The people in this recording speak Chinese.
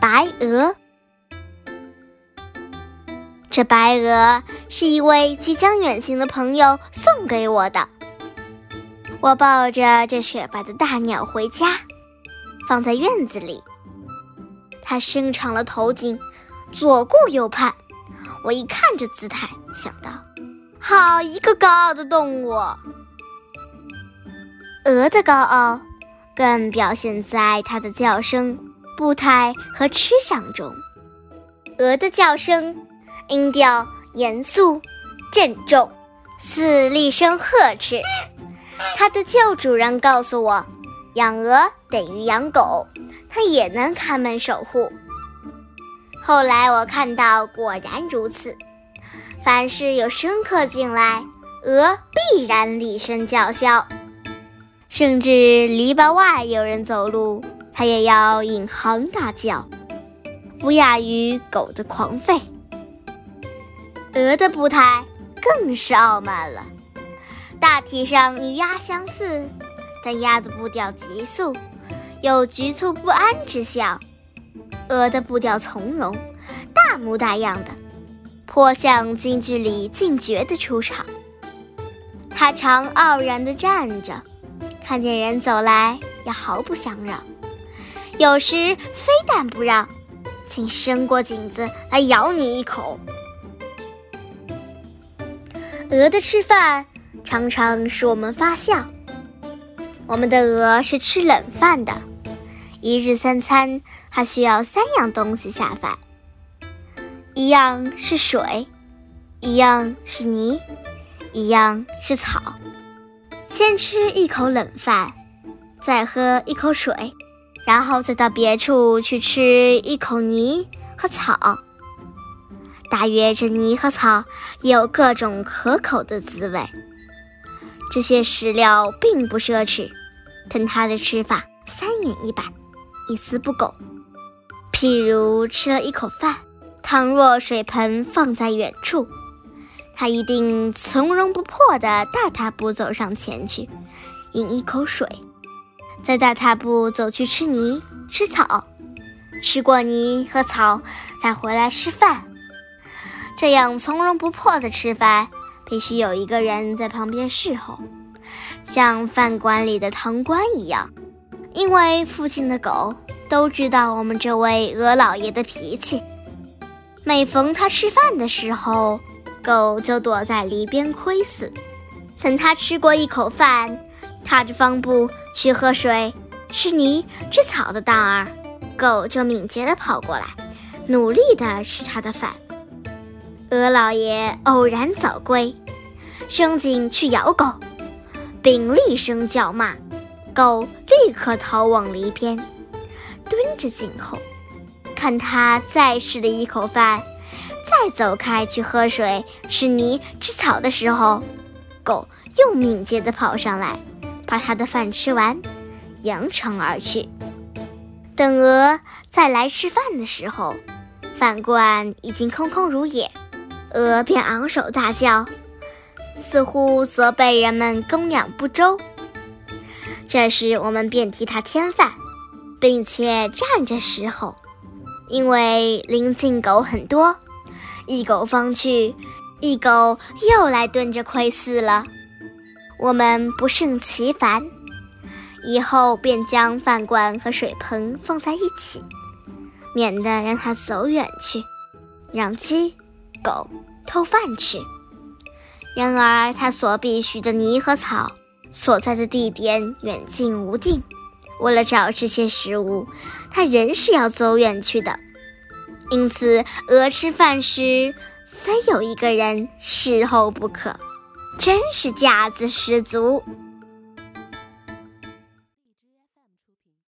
白鹅。这白鹅是一位即将远行的朋友送给我的。我抱着这雪白的大鸟回家，放在院子里。它伸长了头颈，左顾右盼。我一看这姿态，想到：好一个高傲的动物！鹅的高傲，更表现在它的叫声、步态和吃相中。鹅的叫声，音调严肃、郑重，似厉声呵斥。它的旧主人告诉我，养鹅等于养狗，它也能看门守护。后来我看到，果然如此。凡是有生客进来，鹅必然厉声叫嚣；甚至篱笆外有人走路，它也要引吭大叫，不亚于狗的狂吠。鹅的步态更是傲慢了。大体上与鸭相似，但鸭的步调急速，有局促不安之象；鹅的步调从容，大模大样的，颇像京剧里劲绝的出场。它常傲然地站着，看见人走来也毫不相让，有时非但不让，竟伸过颈子来咬你一口。鹅的吃饭。常常使我们发笑。我们的鹅是吃冷饭的，一日三餐还需要三样东西下饭，一样是水，一样是泥，一样是草。先吃一口冷饭，再喝一口水，然后再到别处去吃一口泥和草。大约这泥和草也有各种可口的滋味。这些食料并不奢侈，但他的吃法三眼一板，一丝不苟。譬如吃了一口饭，倘若水盆放在远处，他一定从容不迫地大踏步走上前去，饮一口水，再大踏步走去吃泥、吃草，吃过泥和草，再回来吃饭。这样从容不迫的吃饭。必须有一个人在旁边侍候，像饭馆里的堂倌一样。因为附近的狗都知道我们这位鹅老爷的脾气，每逢他吃饭的时候，狗就躲在篱边窥伺。等他吃过一口饭，踏着方步去喝水、吃泥、吃草的蛋儿，狗就敏捷地跑过来，努力地吃它的饭。鹅老爷偶然早归，升井去咬狗，并厉声叫骂，狗立刻逃往篱边，蹲着静候，看他再吃了一口饭，再走开去喝水、吃泥、吃草的时候，狗又敏捷地跑上来，把他的饭吃完，扬长而去。等鹅再来吃饭的时候，饭罐已经空空如也。鹅便昂首大叫，似乎责备人们供养不周。这时，我们便替它添饭，并且站着侍候，因为邻近狗很多，一狗方去，一狗又来蹲着窥伺了。我们不胜其烦，以后便将饭罐和水盆放在一起，免得让它走远去，让鸡。狗偷饭吃，然而它所必需的泥和草所在的地点远近无定。为了找这些食物，它仍是要走远去的。因此，鹅吃饭时非有一个人侍候不可，真是架子十足。